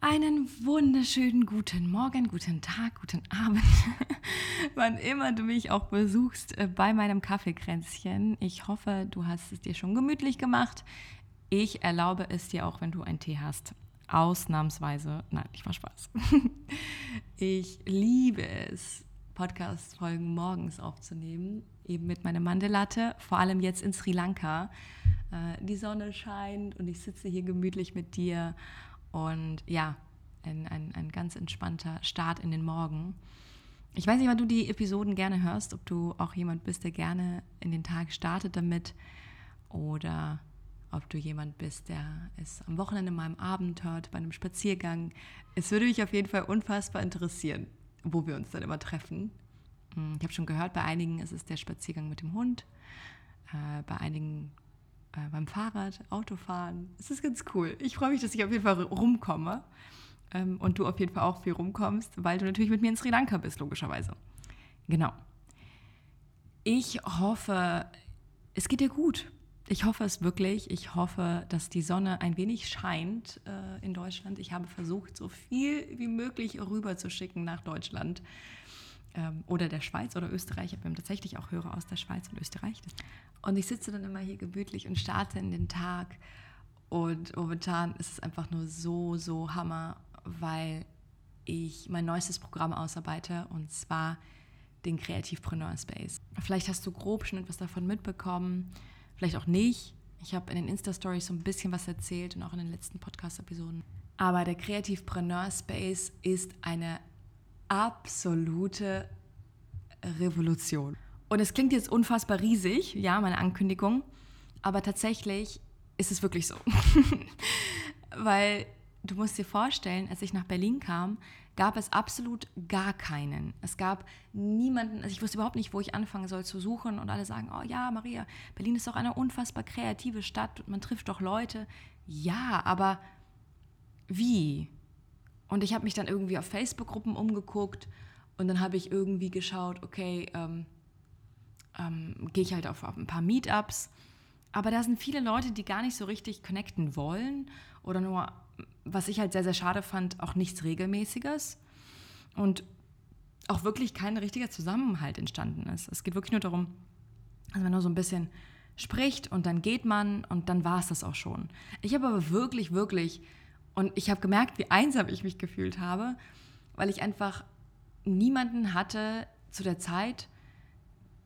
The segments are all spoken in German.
Einen wunderschönen guten Morgen, guten Tag, guten Abend, wann immer du mich auch besuchst äh, bei meinem Kaffeekränzchen. Ich hoffe, du hast es dir schon gemütlich gemacht. Ich erlaube es dir auch, wenn du einen Tee hast. Ausnahmsweise, nein, ich war Spaß. Ich liebe es, Podcast-Folgen morgens aufzunehmen, eben mit meiner Mandelatte, vor allem jetzt in Sri Lanka. Äh, die Sonne scheint und ich sitze hier gemütlich mit dir und ja, ein, ein, ein ganz entspannter Start in den Morgen. Ich weiß nicht, wann du die Episoden gerne hörst, ob du auch jemand bist, der gerne in den Tag startet damit oder ob du jemand bist, der es am Wochenende mal am Abend hört, bei einem Spaziergang. Es würde mich auf jeden Fall unfassbar interessieren, wo wir uns dann immer treffen. Hm, ich habe schon gehört, bei einigen ist es der Spaziergang mit dem Hund, äh, bei einigen äh, beim Fahrrad, Autofahren. Es ist ganz cool. Ich freue mich, dass ich auf jeden Fall rumkomme ähm, und du auf jeden Fall auch viel rumkommst, weil du natürlich mit mir in Sri Lanka bist, logischerweise. Genau. Ich hoffe, es geht dir gut. Ich hoffe es wirklich. Ich hoffe, dass die Sonne ein wenig scheint äh, in Deutschland. Ich habe versucht, so viel wie möglich rüber zu schicken nach Deutschland ähm, oder der Schweiz oder Österreich. Wir haben tatsächlich auch Hörer aus der Schweiz und Österreich. Und ich sitze dann immer hier gemütlich und starte in den Tag. Und momentan ist es einfach nur so, so Hammer, weil ich mein neuestes Programm ausarbeite und zwar den Kreativpreneur Space. Vielleicht hast du grob schon etwas davon mitbekommen, vielleicht auch nicht. Ich habe in den Insta-Stories so ein bisschen was erzählt und auch in den letzten Podcast-Episoden. Aber der Kreativpreneur Space ist eine absolute Revolution. Und es klingt jetzt unfassbar riesig, ja, meine Ankündigung, aber tatsächlich ist es wirklich so. Weil du musst dir vorstellen, als ich nach Berlin kam, gab es absolut gar keinen. Es gab niemanden, also ich wusste überhaupt nicht, wo ich anfangen soll zu suchen und alle sagen, oh ja, Maria, Berlin ist doch eine unfassbar kreative Stadt und man trifft doch Leute. Ja, aber wie? Und ich habe mich dann irgendwie auf Facebook-Gruppen umgeguckt und dann habe ich irgendwie geschaut, okay, ähm, ähm, gehe ich halt auf, ein paar Meetups. Aber da sind viele Leute, die gar nicht so richtig connecten wollen oder nur, was ich halt sehr, sehr schade fand, auch nichts Regelmäßiges. Und auch wirklich kein richtiger Zusammenhalt entstanden ist. Es geht wirklich nur darum, dass man nur so ein bisschen spricht und dann geht man und dann war es das auch schon. Ich habe aber wirklich, wirklich und ich habe gemerkt, wie einsam ich mich gefühlt habe, weil ich einfach niemanden hatte zu der Zeit,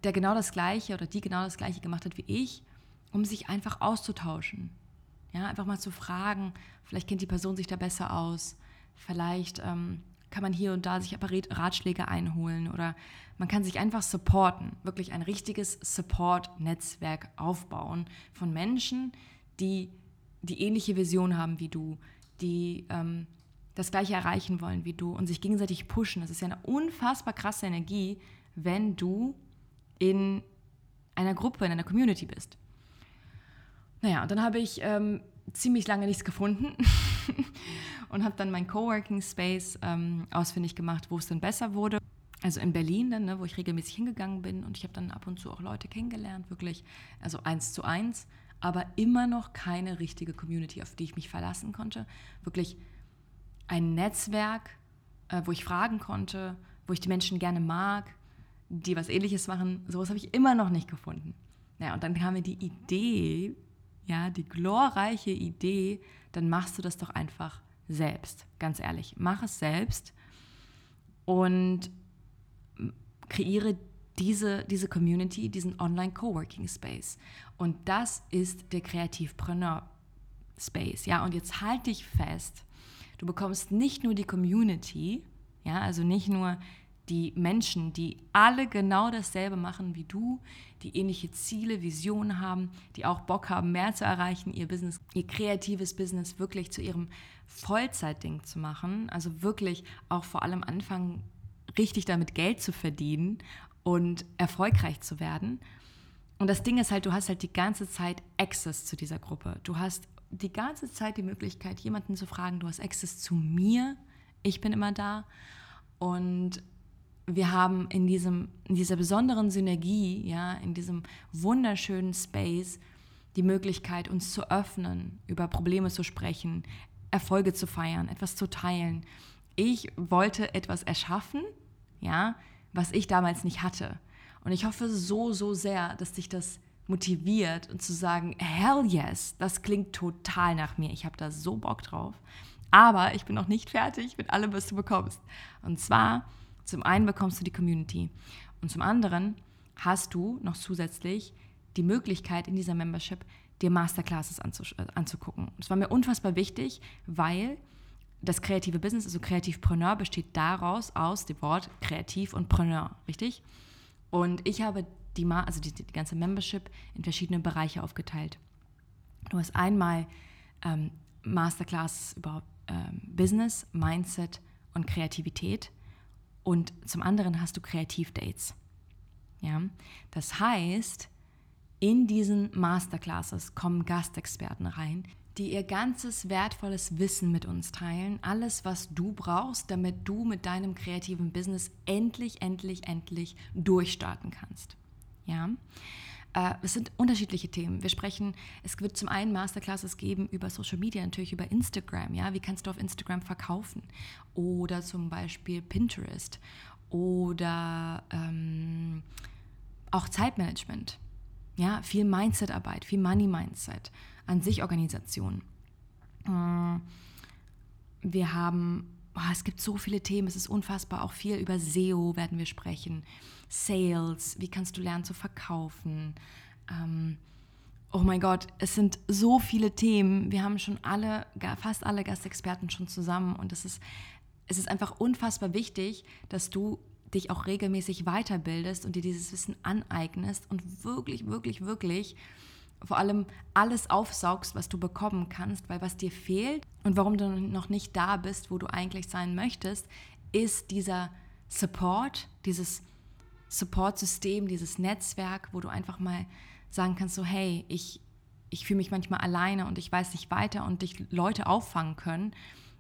der genau das Gleiche oder die genau das Gleiche gemacht hat wie ich, um sich einfach auszutauschen. Ja, einfach mal zu fragen, vielleicht kennt die Person sich da besser aus, vielleicht ähm, kann man hier und da sich aber Ratschläge einholen oder man kann sich einfach supporten, wirklich ein richtiges Support-Netzwerk aufbauen von Menschen, die die ähnliche Vision haben wie du, die ähm, das Gleiche erreichen wollen wie du und sich gegenseitig pushen. Das ist ja eine unfassbar krasse Energie, wenn du in einer Gruppe, in einer Community bist. Naja, und dann habe ich ähm, ziemlich lange nichts gefunden und habe dann mein Coworking Space ähm, ausfindig gemacht, wo es dann besser wurde. Also in Berlin dann, ne, wo ich regelmäßig hingegangen bin und ich habe dann ab und zu auch Leute kennengelernt, wirklich, also eins zu eins aber immer noch keine richtige Community, auf die ich mich verlassen konnte. Wirklich ein Netzwerk, äh, wo ich fragen konnte, wo ich die Menschen gerne mag, die was ähnliches machen. Sowas habe ich immer noch nicht gefunden. Ja, und dann kam mir die Idee, ja, die glorreiche Idee, dann machst du das doch einfach selbst. Ganz ehrlich, mach es selbst und kreiere diese, diese Community, diesen Online-Coworking Space. Und das ist der Kreativpreneur Space. Ja, und jetzt halte dich fest. Du bekommst nicht nur die Community, ja, also nicht nur die Menschen, die alle genau dasselbe machen wie du, die ähnliche Ziele, Visionen haben, die auch Bock haben, mehr zu erreichen, ihr Business, ihr kreatives Business wirklich zu ihrem Vollzeitding zu machen, also wirklich auch vor allem anfangen, richtig damit Geld zu verdienen und erfolgreich zu werden. Und das Ding ist halt, du hast halt die ganze Zeit Access zu dieser Gruppe. Du hast die ganze Zeit die Möglichkeit, jemanden zu fragen, du hast Access zu mir, ich bin immer da. Und wir haben in, diesem, in dieser besonderen Synergie, ja, in diesem wunderschönen Space die Möglichkeit, uns zu öffnen, über Probleme zu sprechen, Erfolge zu feiern, etwas zu teilen. Ich wollte etwas erschaffen, ja, was ich damals nicht hatte. Und ich hoffe so, so sehr, dass dich das motiviert und zu sagen, hell yes, das klingt total nach mir. Ich habe da so Bock drauf. Aber ich bin noch nicht fertig mit allem, was du bekommst. Und zwar, zum einen bekommst du die Community und zum anderen hast du noch zusätzlich die Möglichkeit in dieser Membership dir Masterclasses äh, anzugucken. Das war mir unfassbar wichtig, weil das kreative Business, also Kreativpreneur, besteht daraus aus dem Wort Kreativ und Preneur, richtig? Und ich habe die, also die, die ganze Membership in verschiedene Bereiche aufgeteilt. Du hast einmal ähm, Masterclass über ähm, Business, Mindset und Kreativität und zum anderen hast du Kreativdates. Ja? Das heißt, in diesen Masterclasses kommen Gastexperten rein, die ihr ganzes wertvolles Wissen mit uns teilen. Alles, was du brauchst, damit du mit deinem kreativen Business endlich, endlich, endlich durchstarten kannst. Ja. Äh, es sind unterschiedliche Themen. Wir sprechen, es wird zum einen Masterclasses geben über Social Media, natürlich über Instagram. Ja, wie kannst du auf Instagram verkaufen? Oder zum Beispiel Pinterest oder ähm, auch Zeitmanagement. Ja, viel Mindset-Arbeit, viel Money-Mindset, an sich Organisation. Äh, wir haben, oh, es gibt so viele Themen, es ist unfassbar, auch viel über SEO werden wir sprechen. Sales, wie kannst du lernen zu verkaufen? Ähm, oh mein Gott, es sind so viele Themen. Wir haben schon alle, fast alle Gastexperten schon zusammen und es ist, es ist einfach unfassbar wichtig, dass du dich auch regelmäßig weiterbildest und dir dieses Wissen aneignest und wirklich, wirklich, wirklich vor allem alles aufsaugst, was du bekommen kannst, weil was dir fehlt und warum du noch nicht da bist, wo du eigentlich sein möchtest, ist dieser Support, dieses Support-System, dieses Netzwerk, wo du einfach mal sagen kannst, so hey, ich, ich fühle mich manchmal alleine und ich weiß nicht weiter und dich Leute auffangen können.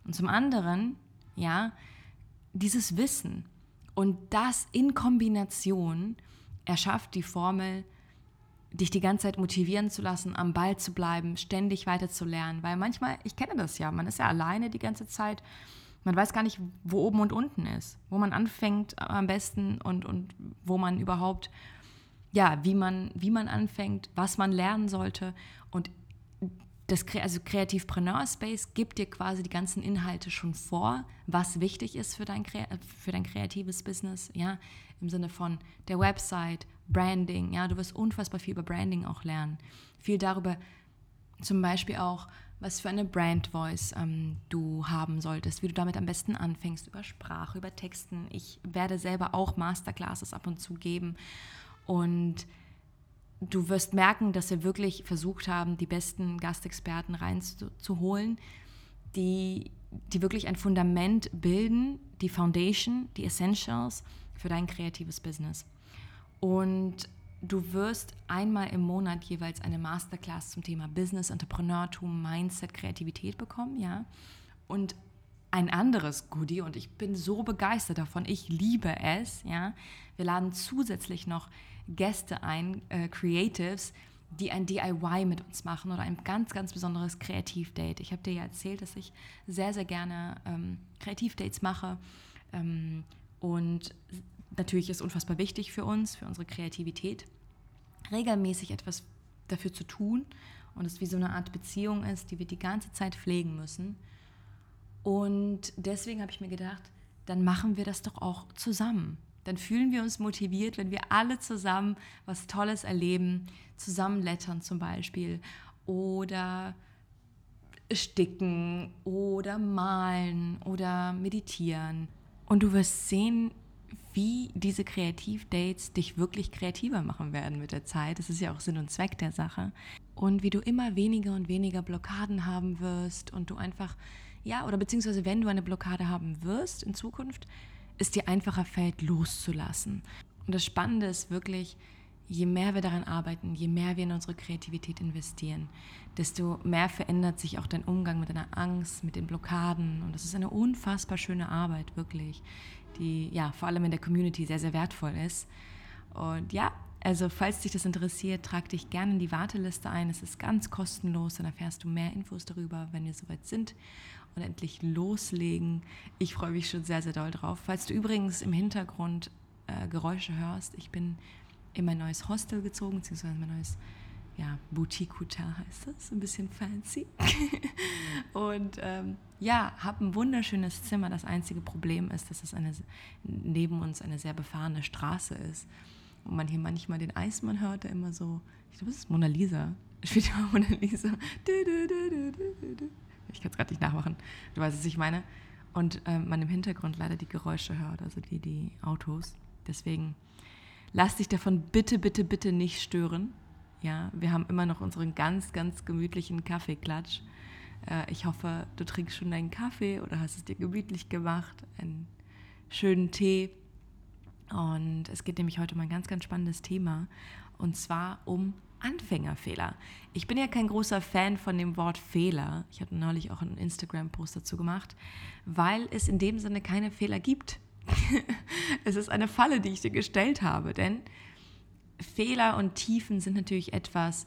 Und zum anderen, ja, dieses Wissen und das in Kombination erschafft die Formel, dich die ganze Zeit motivieren zu lassen, am Ball zu bleiben, ständig weiter zu lernen. Weil manchmal, ich kenne das ja, man ist ja alleine die ganze Zeit man weiß gar nicht, wo oben und unten ist, wo man anfängt am besten und, und wo man überhaupt, ja, wie man, wie man anfängt, was man lernen sollte. Und das also Kreativpreneur Space gibt dir quasi die ganzen Inhalte schon vor, was wichtig ist für dein, für dein kreatives Business, ja, im Sinne von der Website, Branding, ja, du wirst unfassbar viel über Branding auch lernen. Viel darüber, zum Beispiel auch, was für eine Brand Voice ähm, du haben solltest, wie du damit am besten anfängst, über Sprache, über Texten. Ich werde selber auch Masterclasses ab und zu geben und du wirst merken, dass wir wirklich versucht haben, die besten Gastexperten reinzuholen, die, die wirklich ein Fundament bilden, die Foundation, die Essentials für dein kreatives Business. Und Du wirst einmal im Monat jeweils eine Masterclass zum Thema Business, Entrepreneurtum, Mindset, Kreativität bekommen, ja. Und ein anderes Goodie und ich bin so begeistert davon. Ich liebe es, ja. Wir laden zusätzlich noch Gäste ein, äh, Creatives, die ein DIY mit uns machen oder ein ganz, ganz besonderes Kreativdate. Ich habe dir ja erzählt, dass ich sehr, sehr gerne ähm, Kreativdates mache ähm, und natürlich ist unfassbar wichtig für uns, für unsere Kreativität, regelmäßig etwas dafür zu tun und es wie so eine Art Beziehung ist, die wir die ganze Zeit pflegen müssen. Und deswegen habe ich mir gedacht, dann machen wir das doch auch zusammen. Dann fühlen wir uns motiviert, wenn wir alle zusammen was Tolles erleben, zusammen lettern zum Beispiel oder sticken oder malen oder meditieren. Und du wirst sehen, wie diese Kreativdates dich wirklich kreativer machen werden mit der Zeit. Das ist ja auch Sinn und Zweck der Sache. Und wie du immer weniger und weniger Blockaden haben wirst und du einfach, ja, oder beziehungsweise wenn du eine Blockade haben wirst in Zukunft, es dir einfacher fällt, loszulassen. Und das Spannende ist wirklich, je mehr wir daran arbeiten, je mehr wir in unsere Kreativität investieren, desto mehr verändert sich auch dein Umgang mit deiner Angst, mit den Blockaden. Und das ist eine unfassbar schöne Arbeit, wirklich, die ja vor allem in der Community sehr, sehr wertvoll ist. Und ja, also falls dich das interessiert, trag dich gerne in die Warteliste ein. Es ist ganz kostenlos, dann erfährst du mehr Infos darüber, wenn wir soweit sind und endlich loslegen. Ich freue mich schon sehr, sehr doll drauf. Falls du übrigens im Hintergrund äh, Geräusche hörst, ich bin in mein neues Hostel gezogen, beziehungsweise mein neues ja, Boutique Hotel heißt das, ein bisschen fancy. und ähm, ja, habe ein wunderschönes Zimmer. Das einzige Problem ist, dass es eine, neben uns eine sehr befahrene Straße ist. Und man hier manchmal den Eismann hört, der immer so, ich glaube, das ist Mona Lisa. Spielt immer Mona Lisa. Ich kann es gerade nicht nachmachen. Du weißt, was ich meine. Und äh, man im Hintergrund leider die Geräusche hört, also die, die Autos. Deswegen lass dich davon bitte, bitte, bitte nicht stören. Ja, wir haben immer noch unseren ganz, ganz gemütlichen Kaffeeklatsch. Äh, ich hoffe, du trinkst schon deinen Kaffee oder hast es dir gemütlich gemacht, einen schönen Tee. Und es geht nämlich heute um ein ganz, ganz spannendes Thema und zwar um Anfängerfehler. Ich bin ja kein großer Fan von dem Wort Fehler. Ich hatte neulich auch einen Instagram-Post dazu gemacht, weil es in dem Sinne keine Fehler gibt. es ist eine Falle, die ich dir gestellt habe, denn Fehler und Tiefen sind natürlich etwas,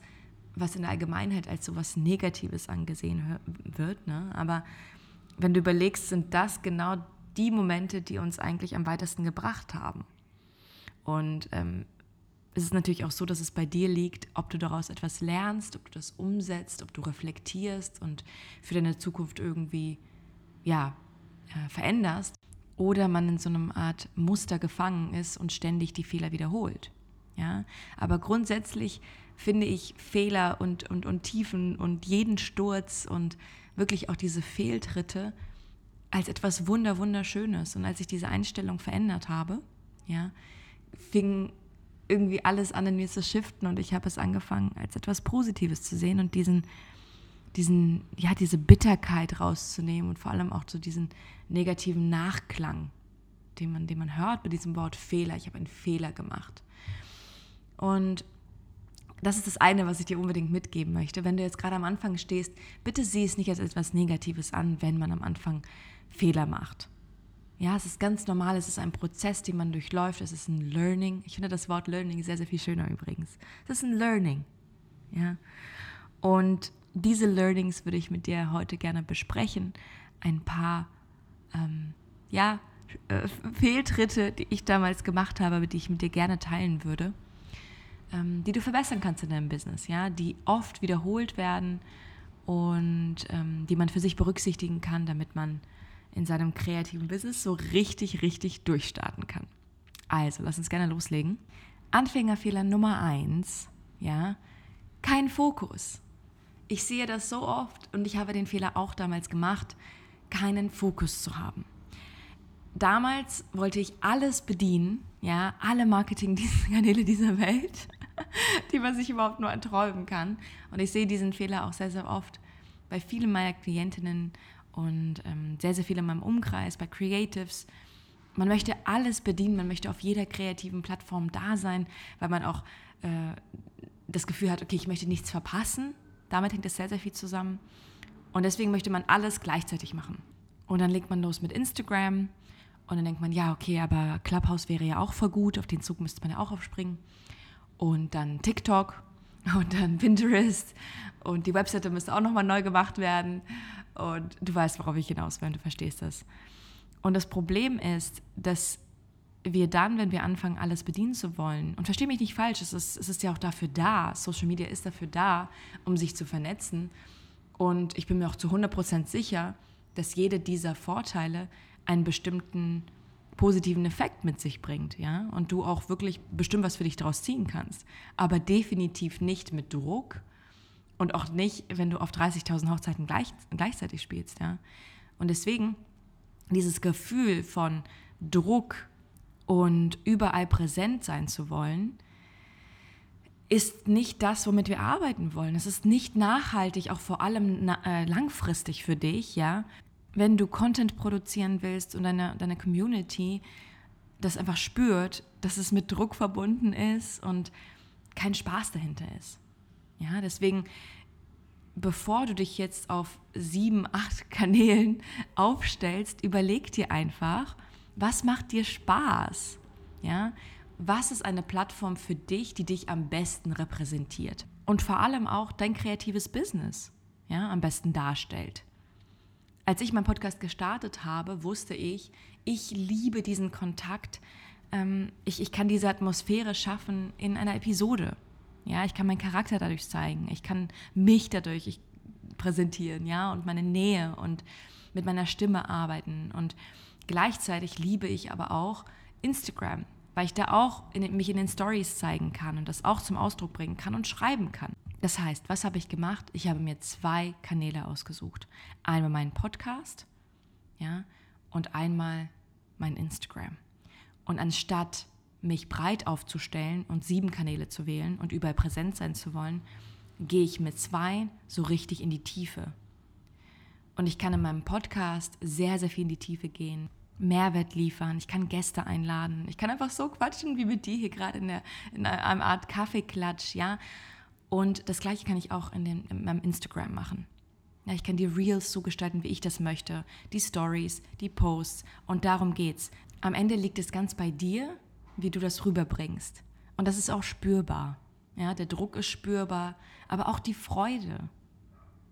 was in der Allgemeinheit als so etwas Negatives angesehen wird. Ne? Aber wenn du überlegst, sind das genau die Momente, die uns eigentlich am weitesten gebracht haben. Und ähm, es ist natürlich auch so, dass es bei dir liegt, ob du daraus etwas lernst, ob du das umsetzt, ob du reflektierst und für deine Zukunft irgendwie ja, äh, veränderst oder man in so einer Art Muster gefangen ist und ständig die Fehler wiederholt. Ja? Aber grundsätzlich finde ich Fehler und, und, und Tiefen und jeden Sturz und wirklich auch diese Fehltritte als etwas Wunder, Wunderschönes. Und als ich diese Einstellung verändert habe, ja, fing irgendwie alles an mir zu shiften und ich habe es angefangen als etwas Positives zu sehen und diesen, diesen, ja, diese Bitterkeit rauszunehmen und vor allem auch so diesen negativen Nachklang, den man, den man hört bei diesem Wort Fehler. Ich habe einen Fehler gemacht. Und das ist das eine, was ich dir unbedingt mitgeben möchte. Wenn du jetzt gerade am Anfang stehst, bitte sieh es nicht als etwas Negatives an, wenn man am Anfang Fehler macht. Ja, es ist ganz normal, es ist ein Prozess, den man durchläuft, es ist ein Learning. Ich finde das Wort Learning sehr, sehr viel schöner übrigens. Es ist ein Learning. Ja. Und diese Learnings würde ich mit dir heute gerne besprechen. Ein paar, ähm, ja, äh, Fehltritte, die ich damals gemacht habe, die ich mit dir gerne teilen würde ähm, die du verbessern kannst in deinem Business, ja, die oft wiederholt werden und ähm, die man für sich berücksichtigen kann, damit man in seinem kreativen Business so richtig, richtig durchstarten kann. Also, lass uns gerne loslegen. Anfängerfehler Nummer eins, ja, kein Fokus. Ich sehe das so oft und ich habe den Fehler auch damals gemacht, keinen Fokus zu haben. Damals wollte ich alles bedienen, ja, alle Marketingkanäle dieser Welt die man sich überhaupt nur erträumen kann. Und ich sehe diesen Fehler auch sehr, sehr oft bei vielen meiner Klientinnen und ähm, sehr, sehr viel in meinem Umkreis, bei Creatives. Man möchte alles bedienen, man möchte auf jeder kreativen Plattform da sein, weil man auch äh, das Gefühl hat, okay, ich möchte nichts verpassen. Damit hängt es sehr, sehr viel zusammen. Und deswegen möchte man alles gleichzeitig machen. Und dann legt man los mit Instagram und dann denkt man, ja, okay, aber Clubhouse wäre ja auch voll gut, auf den Zug müsste man ja auch aufspringen und dann TikTok und dann Pinterest und die Webseite müsste auch nochmal neu gemacht werden und du weißt, worauf ich hinaus will, du verstehst das. Und das Problem ist, dass wir dann, wenn wir anfangen, alles bedienen zu wollen, und verstehe mich nicht falsch, es ist, es ist ja auch dafür da, Social Media ist dafür da, um sich zu vernetzen. Und ich bin mir auch zu 100% sicher, dass jede dieser Vorteile einen bestimmten positiven Effekt mit sich bringt, ja, und du auch wirklich bestimmt was für dich daraus ziehen kannst. Aber definitiv nicht mit Druck und auch nicht, wenn du auf 30.000 Hochzeiten gleich, gleichzeitig spielst, ja. Und deswegen dieses Gefühl von Druck und überall präsent sein zu wollen, ist nicht das, womit wir arbeiten wollen. Es ist nicht nachhaltig, auch vor allem äh, langfristig für dich, ja. Wenn du Content produzieren willst und deine, deine Community das einfach spürt, dass es mit Druck verbunden ist und kein Spaß dahinter ist. Ja, deswegen, bevor du dich jetzt auf sieben, acht Kanälen aufstellst, überleg dir einfach, was macht dir Spaß? Ja, was ist eine Plattform für dich, die dich am besten repräsentiert? Und vor allem auch dein kreatives Business ja, am besten darstellt. Als ich meinen Podcast gestartet habe, wusste ich, ich liebe diesen Kontakt. Ähm, ich, ich kann diese Atmosphäre schaffen in einer Episode. Ja, ich kann meinen Charakter dadurch zeigen. Ich kann mich dadurch präsentieren, ja, und meine Nähe und mit meiner Stimme arbeiten. Und gleichzeitig liebe ich aber auch Instagram weil ich da auch in, mich in den Stories zeigen kann und das auch zum Ausdruck bringen kann und schreiben kann. Das heißt, was habe ich gemacht? Ich habe mir zwei Kanäle ausgesucht. Einmal meinen Podcast, ja, und einmal mein Instagram. Und anstatt mich breit aufzustellen und sieben Kanäle zu wählen und überall präsent sein zu wollen, gehe ich mit zwei so richtig in die Tiefe. Und ich kann in meinem Podcast sehr, sehr viel in die Tiefe gehen. Mehrwert liefern, ich kann Gäste einladen, ich kann einfach so quatschen wie mit dir hier gerade in, in einer Art Kaffeeklatsch, ja. Und das gleiche kann ich auch in, den, in meinem Instagram machen. Ja, ich kann die Reels so gestalten, wie ich das möchte, die Stories, die Posts und darum geht's. Am Ende liegt es ganz bei dir, wie du das rüberbringst. Und das ist auch spürbar. Ja, der Druck ist spürbar, aber auch die Freude.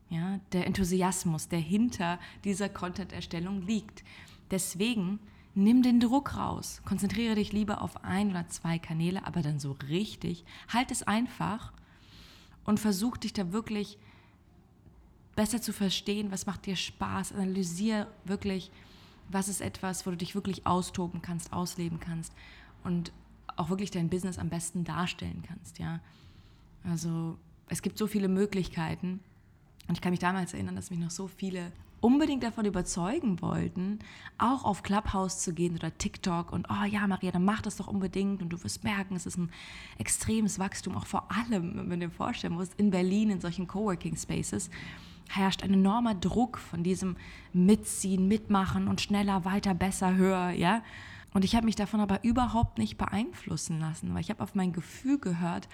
Ja, der Enthusiasmus, der hinter dieser Content-Erstellung liegt. Deswegen nimm den Druck raus. Konzentriere dich lieber auf ein oder zwei Kanäle, aber dann so richtig. Halt es einfach und versuch dich da wirklich besser zu verstehen, was macht dir Spaß. Analysiere wirklich, was ist etwas, wo du dich wirklich austoben kannst, ausleben kannst und auch wirklich dein Business am besten darstellen kannst, ja. Also es gibt so viele Möglichkeiten und ich kann mich damals erinnern, dass mich noch so viele unbedingt davon überzeugen wollten, auch auf Clubhouse zu gehen oder TikTok und, oh ja, Maria, dann mach das doch unbedingt und du wirst merken, es ist ein extremes Wachstum, auch vor allem, wenn du dir vorstellen musst, in Berlin in solchen Coworking Spaces herrscht ein enormer Druck von diesem Mitziehen, Mitmachen und schneller, weiter, besser, höher, ja. Und ich habe mich davon aber überhaupt nicht beeinflussen lassen, weil ich habe auf mein Gefühl gehört,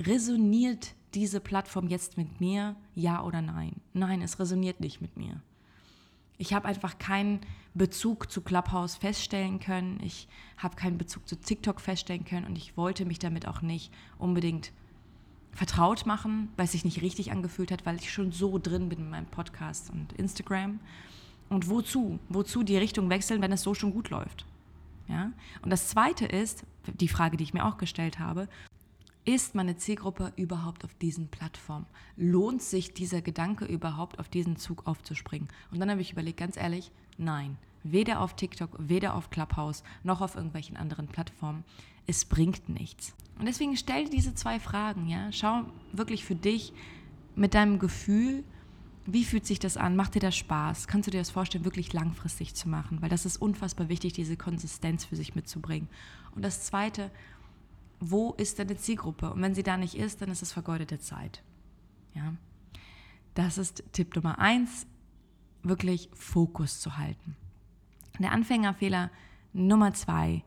resoniert diese Plattform jetzt mit mir, ja oder nein? Nein, es resoniert nicht mit mir. Ich habe einfach keinen Bezug zu Clubhouse feststellen können. Ich habe keinen Bezug zu TikTok feststellen können und ich wollte mich damit auch nicht unbedingt vertraut machen, weil es sich nicht richtig angefühlt hat, weil ich schon so drin bin in meinem Podcast und Instagram. Und wozu? Wozu die Richtung wechseln, wenn es so schon gut läuft? Ja? Und das Zweite ist, die Frage, die ich mir auch gestellt habe, ist meine Zielgruppe überhaupt auf diesen Plattformen? Lohnt sich dieser Gedanke überhaupt, auf diesen Zug aufzuspringen? Und dann habe ich überlegt, ganz ehrlich, nein. Weder auf TikTok, weder auf Clubhouse, noch auf irgendwelchen anderen Plattformen. Es bringt nichts. Und deswegen stell dir diese zwei Fragen, ja. Schau wirklich für dich mit deinem Gefühl, wie fühlt sich das an? Macht dir das Spaß? Kannst du dir das vorstellen, wirklich langfristig zu machen? Weil das ist unfassbar wichtig, diese Konsistenz für sich mitzubringen. Und das Zweite, wo ist deine Zielgruppe? Und wenn sie da nicht ist, dann ist es vergeudete Zeit. Ja? Das ist Tipp Nummer eins, wirklich Fokus zu halten. Der Anfängerfehler Nummer zwei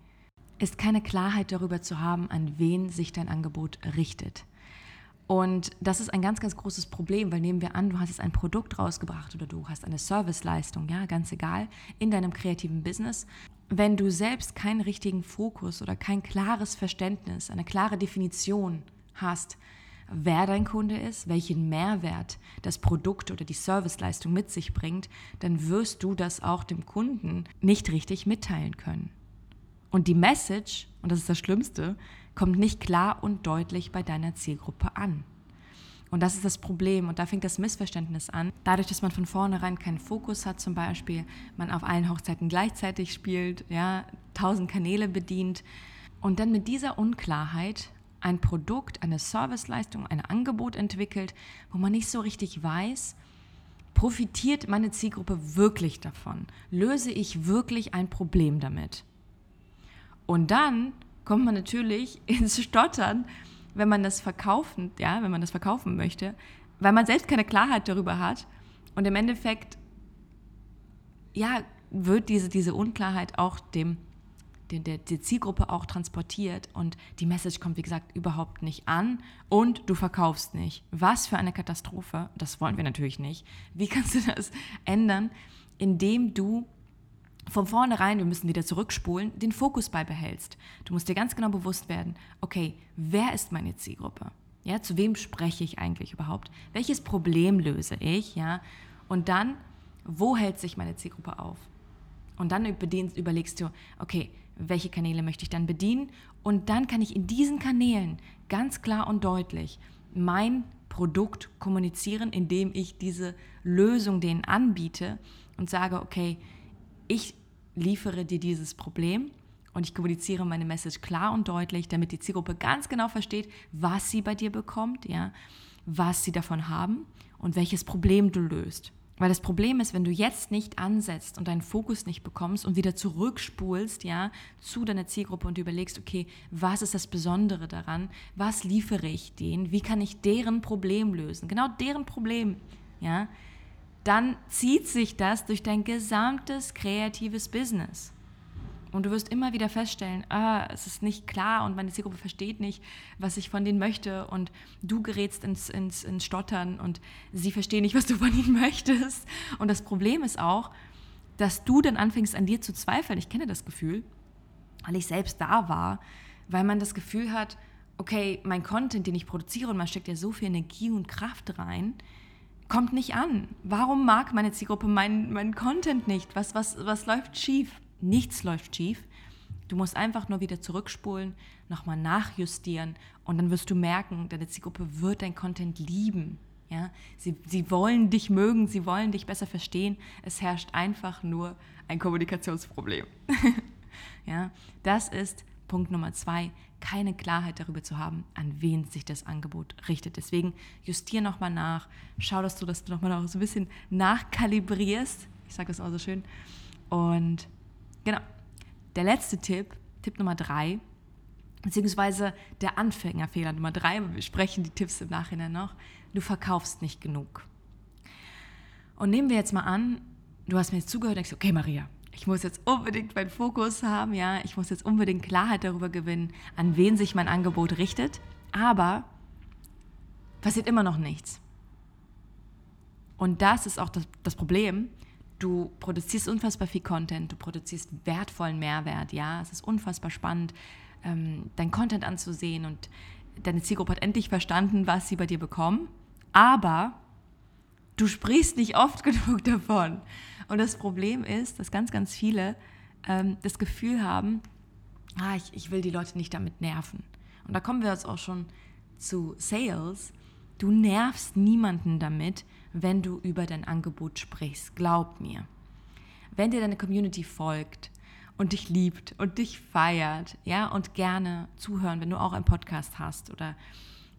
ist keine Klarheit darüber zu haben, an wen sich dein Angebot richtet. Und das ist ein ganz, ganz großes Problem, weil nehmen wir an, du hast jetzt ein Produkt rausgebracht oder du hast eine Serviceleistung, ja, ganz egal, in deinem kreativen Business wenn du selbst keinen richtigen Fokus oder kein klares Verständnis, eine klare Definition hast, wer dein Kunde ist, welchen Mehrwert das Produkt oder die Serviceleistung mit sich bringt, dann wirst du das auch dem Kunden nicht richtig mitteilen können. Und die Message, und das ist das Schlimmste, kommt nicht klar und deutlich bei deiner Zielgruppe an. Und das ist das Problem und da fängt das Missverständnis an. Dadurch, dass man von vornherein keinen Fokus hat, zum Beispiel, man auf allen Hochzeiten gleichzeitig spielt, ja, tausend Kanäle bedient und dann mit dieser Unklarheit ein Produkt, eine Serviceleistung, ein Angebot entwickelt, wo man nicht so richtig weiß, profitiert meine Zielgruppe wirklich davon? Löse ich wirklich ein Problem damit? Und dann kommt man natürlich ins Stottern, wenn man das verkaufen, ja, wenn man das verkaufen möchte, weil man selbst keine Klarheit darüber hat und im Endeffekt ja, wird diese, diese Unklarheit auch dem die, die, die Zielgruppe auch transportiert und die Message kommt, wie gesagt, überhaupt nicht an und du verkaufst nicht. Was für eine Katastrophe, das wollen wir natürlich nicht. Wie kannst du das ändern, indem du von vornherein, wir müssen wieder zurückspulen, den Fokus beibehältst. Du musst dir ganz genau bewusst werden, okay, wer ist meine Zielgruppe? Ja, zu wem spreche ich eigentlich überhaupt? Welches Problem löse ich? Ja, und dann, wo hält sich meine Zielgruppe auf? Und dann überlegst du, okay, welche Kanäle möchte ich dann bedienen? Und dann kann ich in diesen Kanälen ganz klar und deutlich mein Produkt kommunizieren, indem ich diese Lösung denen anbiete und sage, okay, ich liefere dir dieses Problem und ich kommuniziere meine Message klar und deutlich, damit die Zielgruppe ganz genau versteht, was sie bei dir bekommt, ja, was sie davon haben und welches Problem du löst. Weil das Problem ist, wenn du jetzt nicht ansetzt und deinen Fokus nicht bekommst und wieder zurückspulst, ja, zu deiner Zielgruppe und überlegst, okay, was ist das Besondere daran? Was liefere ich denen? Wie kann ich deren Problem lösen? Genau deren Problem, ja. Dann zieht sich das durch dein gesamtes kreatives Business. Und du wirst immer wieder feststellen, ah, es ist nicht klar und meine Zielgruppe versteht nicht, was ich von denen möchte. Und du gerätst ins, ins, ins Stottern und sie verstehen nicht, was du von ihnen möchtest. Und das Problem ist auch, dass du dann anfängst an dir zu zweifeln. Ich kenne das Gefühl, weil ich selbst da war, weil man das Gefühl hat, okay, mein Content, den ich produziere, und man steckt ja so viel Energie und Kraft rein, kommt nicht an. Warum mag meine Zielgruppe meinen mein Content nicht? Was, was, was läuft schief? nichts läuft schief. Du musst einfach nur wieder zurückspulen, nochmal nachjustieren und dann wirst du merken, deine Zielgruppe wird dein Content lieben. Ja? Sie, sie wollen dich mögen, sie wollen dich besser verstehen. Es herrscht einfach nur ein Kommunikationsproblem. ja? Das ist Punkt Nummer zwei, keine Klarheit darüber zu haben, an wen sich das Angebot richtet. Deswegen justier nochmal nach, schau, dass du das nochmal so ein bisschen nachkalibrierst. Ich sage das auch so schön. Und Genau. Der letzte Tipp, Tipp Nummer drei, beziehungsweise der Anfängerfehler Nummer drei, aber wir sprechen die Tipps im Nachhinein noch, du verkaufst nicht genug. Und nehmen wir jetzt mal an, du hast mir jetzt zugehört und denkst, okay Maria, ich muss jetzt unbedingt meinen Fokus haben, ja, ich muss jetzt unbedingt Klarheit darüber gewinnen, an wen sich mein Angebot richtet, aber passiert immer noch nichts. Und das ist auch das, das Problem, du produzierst unfassbar viel Content, du produzierst wertvollen Mehrwert, ja, es ist unfassbar spannend, ähm, dein Content anzusehen und deine Zielgruppe hat endlich verstanden, was sie bei dir bekommen, aber du sprichst nicht oft genug davon. Und das Problem ist, dass ganz, ganz viele ähm, das Gefühl haben, ah, ich, ich will die Leute nicht damit nerven. Und da kommen wir jetzt auch schon zu Sales. Du nervst niemanden damit, wenn du über dein Angebot sprichst. Glaub mir. Wenn dir deine Community folgt und dich liebt und dich feiert, ja, und gerne zuhören, wenn du auch einen Podcast hast oder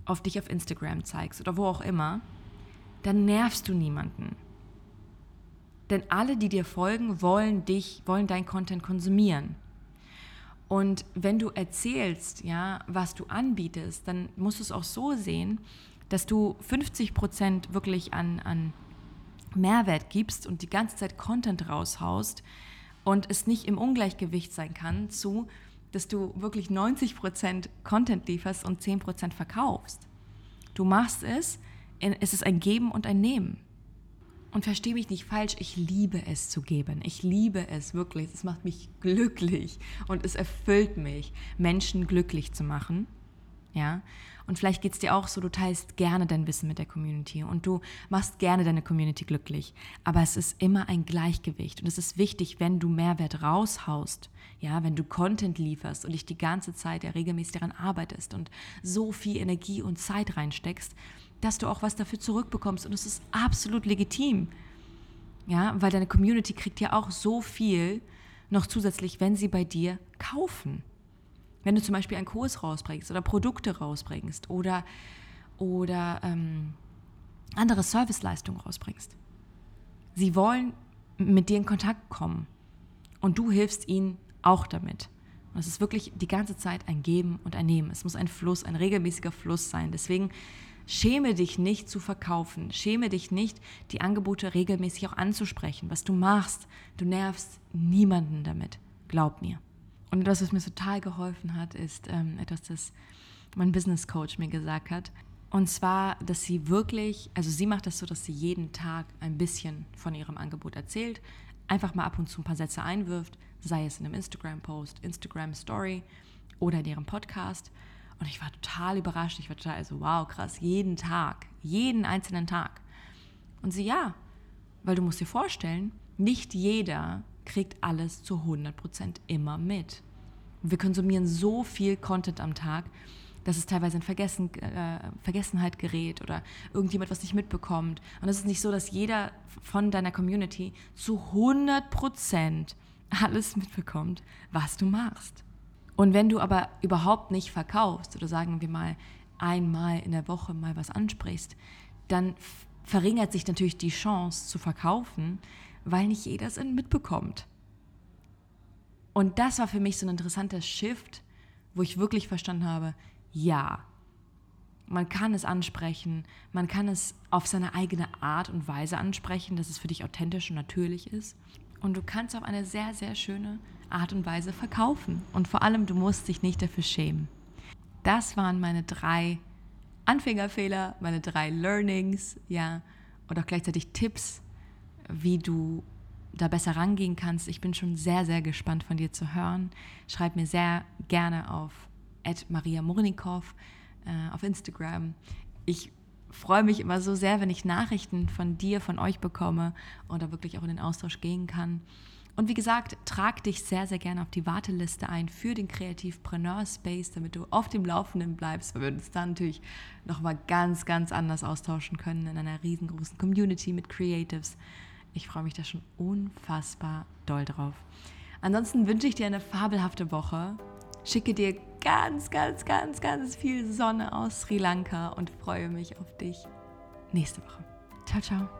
auf dich auf Instagram zeigst oder wo auch immer, dann nervst du niemanden. Denn alle, die dir folgen, wollen dich, wollen dein Content konsumieren. Und wenn du erzählst, ja, was du anbietest, dann musst du es auch so sehen, dass du 50 Prozent wirklich an, an Mehrwert gibst und die ganze Zeit Content raushaust und es nicht im Ungleichgewicht sein kann zu, dass du wirklich 90 Prozent Content lieferst und 10 Prozent verkaufst. Du machst es, es ist ein Geben und ein Nehmen. Und verstehe mich nicht falsch, ich liebe es zu geben. Ich liebe es wirklich. Es macht mich glücklich und es erfüllt mich, Menschen glücklich zu machen. Ja, und vielleicht geht es dir auch so, du teilst gerne dein Wissen mit der Community und du machst gerne deine Community glücklich. Aber es ist immer ein Gleichgewicht und es ist wichtig, wenn du Mehrwert raushaust, ja, wenn du Content lieferst und dich die ganze Zeit ja regelmäßig daran arbeitest und so viel Energie und Zeit reinsteckst, dass du auch was dafür zurückbekommst und es ist absolut legitim. Ja, weil deine Community kriegt ja auch so viel noch zusätzlich, wenn sie bei dir kaufen. Wenn du zum Beispiel einen Kurs rausbringst oder Produkte rausbringst oder, oder ähm, andere Serviceleistungen rausbringst. Sie wollen mit dir in Kontakt kommen und du hilfst ihnen auch damit. Und es ist wirklich die ganze Zeit ein Geben und ein Nehmen. Es muss ein Fluss, ein regelmäßiger Fluss sein. Deswegen schäme dich nicht zu verkaufen. Schäme dich nicht, die Angebote regelmäßig auch anzusprechen. Was du machst, du nervst niemanden damit. Glaub mir. Und etwas, was mir total geholfen hat, ist ähm, etwas, das mein Business Coach mir gesagt hat. Und zwar, dass sie wirklich, also sie macht das so, dass sie jeden Tag ein bisschen von ihrem Angebot erzählt, einfach mal ab und zu ein paar Sätze einwirft, sei es in einem Instagram-Post, Instagram-Story oder in ihrem Podcast. Und ich war total überrascht. Ich war total, also wow, krass, jeden Tag, jeden einzelnen Tag. Und sie, ja, weil du musst dir vorstellen, nicht jeder kriegt alles zu 100% immer mit. wir konsumieren so viel Content am Tag, dass es teilweise in Vergessen, äh, Vergessenheit gerät oder irgendjemand was nicht mitbekommt. Und es ist nicht so, dass jeder von deiner Community zu 100% alles mitbekommt, was du machst. Und wenn du aber überhaupt nicht verkaufst oder sagen wir mal einmal in der Woche mal was ansprichst, dann verringert sich natürlich die Chance zu verkaufen, weil nicht jeder es mitbekommt. Und das war für mich so ein interessanter Shift, wo ich wirklich verstanden habe, ja, man kann es ansprechen, man kann es auf seine eigene Art und Weise ansprechen, dass es für dich authentisch und natürlich ist. Und du kannst auf eine sehr, sehr schöne Art und Weise verkaufen. Und vor allem, du musst dich nicht dafür schämen. Das waren meine drei Anfängerfehler, meine drei Learnings, ja, und auch gleichzeitig Tipps, wie du da besser rangehen kannst. Ich bin schon sehr, sehr gespannt von dir zu hören. Schreib mir sehr gerne auf Maria Murnikow äh, auf Instagram. Ich freue mich immer so sehr, wenn ich Nachrichten von dir, von euch bekomme und da wirklich auch in den Austausch gehen kann. Und wie gesagt, trag dich sehr, sehr gerne auf die Warteliste ein für den Kreativpreneur Space, damit du auf dem Laufenden bleibst, weil wir uns dann natürlich nochmal ganz, ganz anders austauschen können in einer riesengroßen Community mit Creatives. Ich freue mich da schon unfassbar doll drauf. Ansonsten wünsche ich dir eine fabelhafte Woche. Schicke dir ganz, ganz, ganz, ganz viel Sonne aus Sri Lanka und freue mich auf dich nächste Woche. Ciao, ciao.